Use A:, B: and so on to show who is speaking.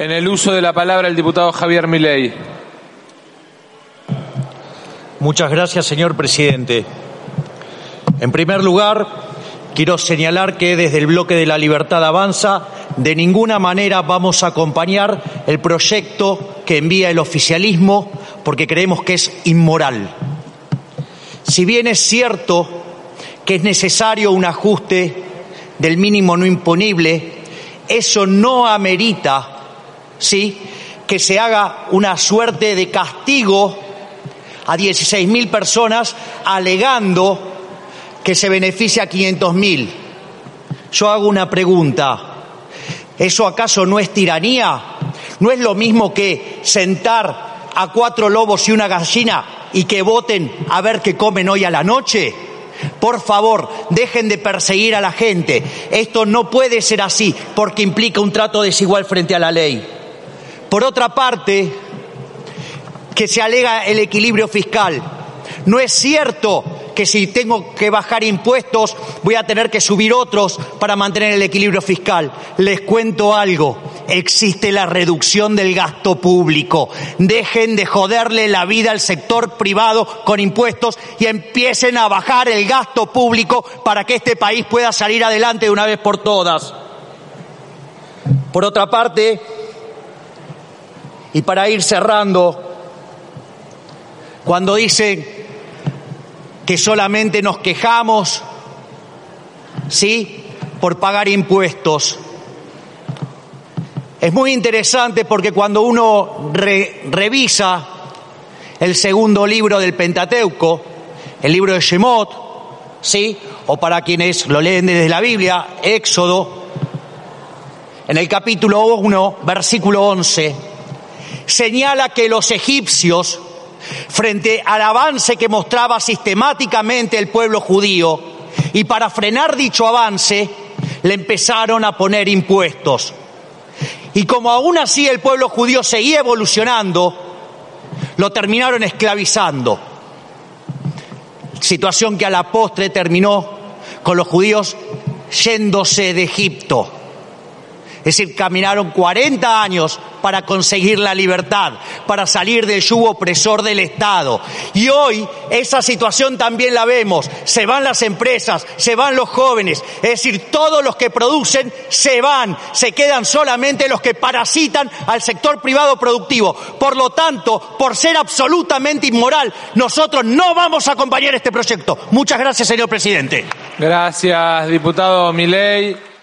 A: En el uso de la palabra el diputado Javier Milei.
B: Muchas gracias, señor presidente. En primer lugar, quiero señalar que desde el bloque de la Libertad Avanza de ninguna manera vamos a acompañar el proyecto que envía el oficialismo porque creemos que es inmoral. Si bien es cierto que es necesario un ajuste del mínimo no imponible, eso no amerita ¿sí? que se haga una suerte de castigo a 16.000 personas alegando que se beneficia a 500.000. Yo hago una pregunta. ¿Eso acaso no es tiranía? ¿No es lo mismo que sentar a cuatro lobos y una gallina y que voten a ver qué comen hoy a la noche? Por favor, dejen de perseguir a la gente. Esto no puede ser así porque implica un trato desigual frente a la ley. Por otra parte, que se alega el equilibrio fiscal. No es cierto que si tengo que bajar impuestos voy a tener que subir otros para mantener el equilibrio fiscal. Les cuento algo, existe la reducción del gasto público. Dejen de joderle la vida al sector privado con impuestos y empiecen a bajar el gasto público para que este país pueda salir adelante de una vez por todas. Por otra parte, y para ir cerrando, cuando dicen que solamente nos quejamos, ¿sí? Por pagar impuestos. Es muy interesante porque cuando uno revisa el segundo libro del Pentateuco, el libro de Shemot, ¿sí? O para quienes lo leen desde la Biblia, Éxodo, en el capítulo 1, versículo 11, señala que los egipcios, frente al avance que mostraba sistemáticamente el pueblo judío, y para frenar dicho avance, le empezaron a poner impuestos. Y como aún así el pueblo judío seguía evolucionando, lo terminaron esclavizando. Situación que a la postre terminó con los judíos yéndose de Egipto. Es decir, caminaron 40 años para conseguir la libertad, para salir del yugo opresor del Estado. Y hoy esa situación también la vemos. Se van las empresas, se van los jóvenes, es decir, todos los que producen se van, se quedan solamente los que parasitan al sector privado productivo. Por lo tanto, por ser absolutamente inmoral, nosotros no vamos a acompañar este proyecto. Muchas gracias, señor presidente.
A: Gracias, diputado Milei.